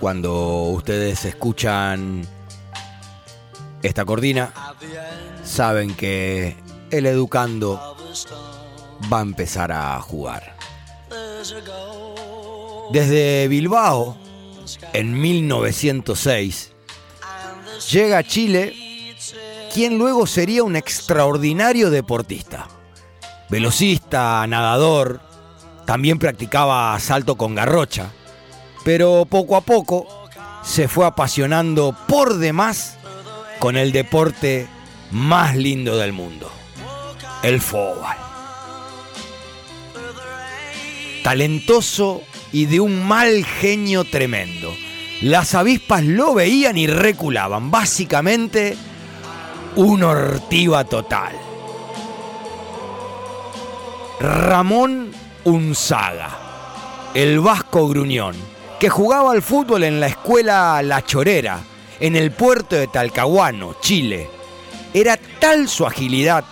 Cuando ustedes escuchan esta cordina, saben que el educando va a empezar a jugar. Desde Bilbao, en 1906, and the llega a Chile quien luego sería un extraordinario deportista. Velocista, nadador, también practicaba salto con garrocha, pero poco a poco se fue apasionando por demás con el deporte más lindo del mundo, el fútbol. Talentoso y de un mal genio tremendo. Las avispas lo veían y reculaban, básicamente un ortiva total. Ramón Unzaga, el vasco gruñón, que jugaba al fútbol en la escuela La Chorera, en el puerto de Talcahuano, Chile. Era tal su agilidad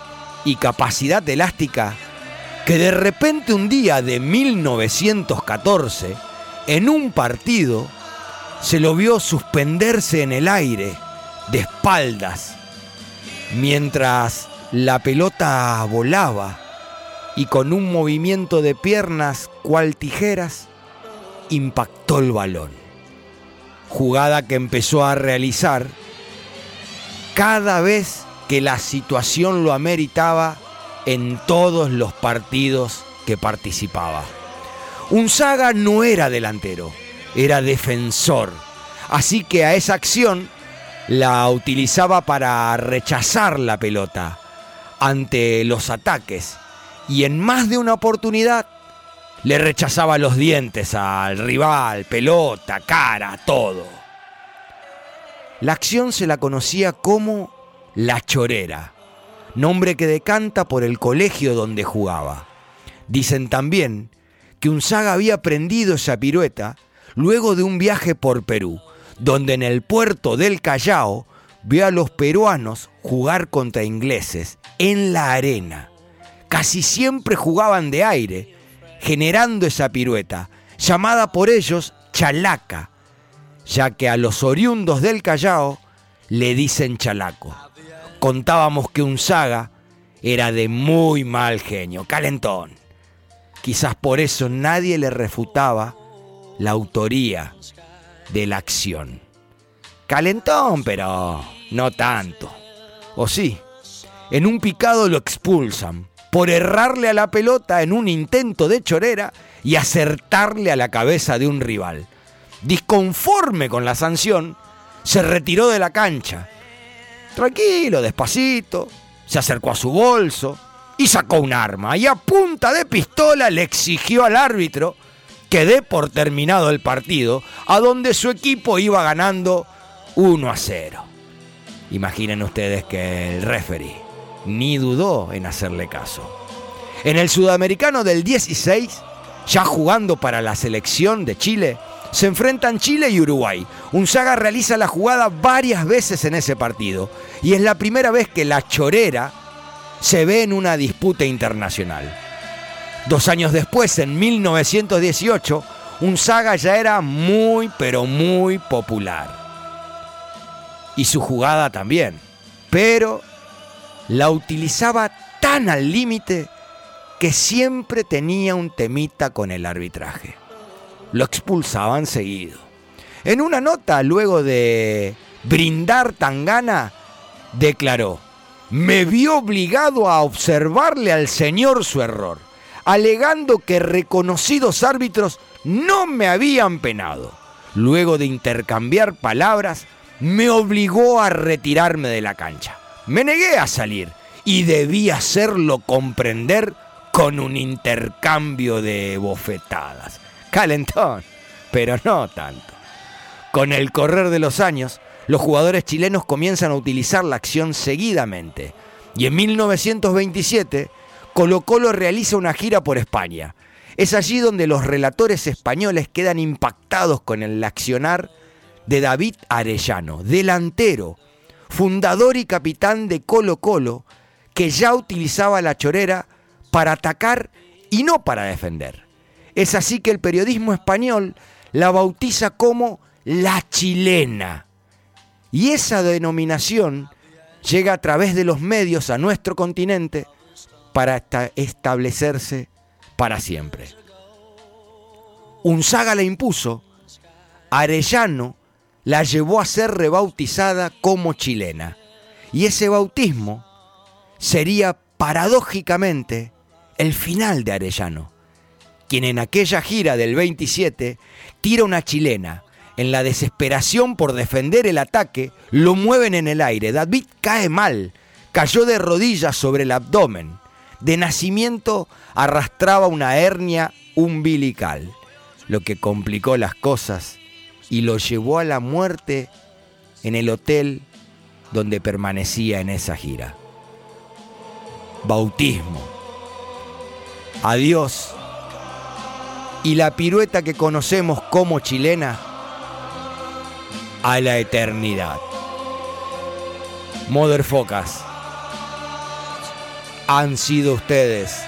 y capacidad elástica que de repente un día de 1914, en un partido, se lo vio suspenderse en el aire, de espaldas, mientras la pelota volaba y con un movimiento de piernas cual tijeras impactó el balón. Jugada que empezó a realizar cada vez que la situación lo ameritaba en todos los partidos que participaba. Unzaga no era delantero, era defensor. Así que a esa acción la utilizaba para rechazar la pelota ante los ataques y en más de una oportunidad le rechazaba los dientes al rival, pelota, cara, todo. La acción se la conocía como La Chorera, nombre que decanta por el colegio donde jugaba. Dicen también que Unzaga había aprendido esa pirueta luego de un viaje por Perú, donde en el puerto del Callao vio a los peruanos jugar contra ingleses en la arena. Casi siempre jugaban de aire, generando esa pirueta, llamada por ellos chalaca, ya que a los oriundos del Callao le dicen chalaco. Contábamos que Unzaga era de muy mal genio, calentón. Quizás por eso nadie le refutaba la autoría de la acción. Calentón, pero no tanto. O sí, en un picado lo expulsan por errarle a la pelota en un intento de chorera y acertarle a la cabeza de un rival. Disconforme con la sanción, se retiró de la cancha. Tranquilo, despacito, se acercó a su bolso y sacó un arma y a punta de pistola le exigió al árbitro que dé por terminado el partido, a donde su equipo iba ganando 1 a 0. Imaginen ustedes que el referee ni dudó en hacerle caso. En el sudamericano del 16, ya jugando para la selección de Chile, se enfrentan Chile y Uruguay. Unzaga realiza la jugada varias veces en ese partido y es la primera vez que la chorera se ve en una disputa internacional. Dos años después, en 1918, Unzaga ya era muy, pero muy popular. Y su jugada también. Pero la utilizaba tan al límite que siempre tenía un temita con el arbitraje. Lo expulsaban seguido. En una nota, luego de brindar Tangana, declaró, me vi obligado a observarle al señor su error, alegando que reconocidos árbitros no me habían penado. Luego de intercambiar palabras, me obligó a retirarme de la cancha. Me negué a salir y debí hacerlo comprender con un intercambio de bofetadas. Calentón, pero no tanto. Con el correr de los años, los jugadores chilenos comienzan a utilizar la acción seguidamente. Y en 1927, Colo Colo realiza una gira por España. Es allí donde los relatores españoles quedan impactados con el accionar de David Arellano, delantero, fundador y capitán de Colo Colo, que ya utilizaba la chorera para atacar y no para defender. Es así que el periodismo español la bautiza como la chilena. Y esa denominación llega a través de los medios a nuestro continente para esta- establecerse para siempre. Unzaga la impuso, Arellano la llevó a ser rebautizada como chilena. Y ese bautismo sería paradójicamente el final de Arellano, quien en aquella gira del 27 tira una chilena. En la desesperación por defender el ataque, lo mueven en el aire. David cae mal, cayó de rodillas sobre el abdomen. De nacimiento arrastraba una hernia umbilical, lo que complicó las cosas y lo llevó a la muerte en el hotel donde permanecía en esa gira. Bautismo. Adiós. Y la pirueta que conocemos como chilena a la eternidad. Motherfocas. Han sido ustedes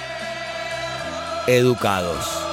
educados.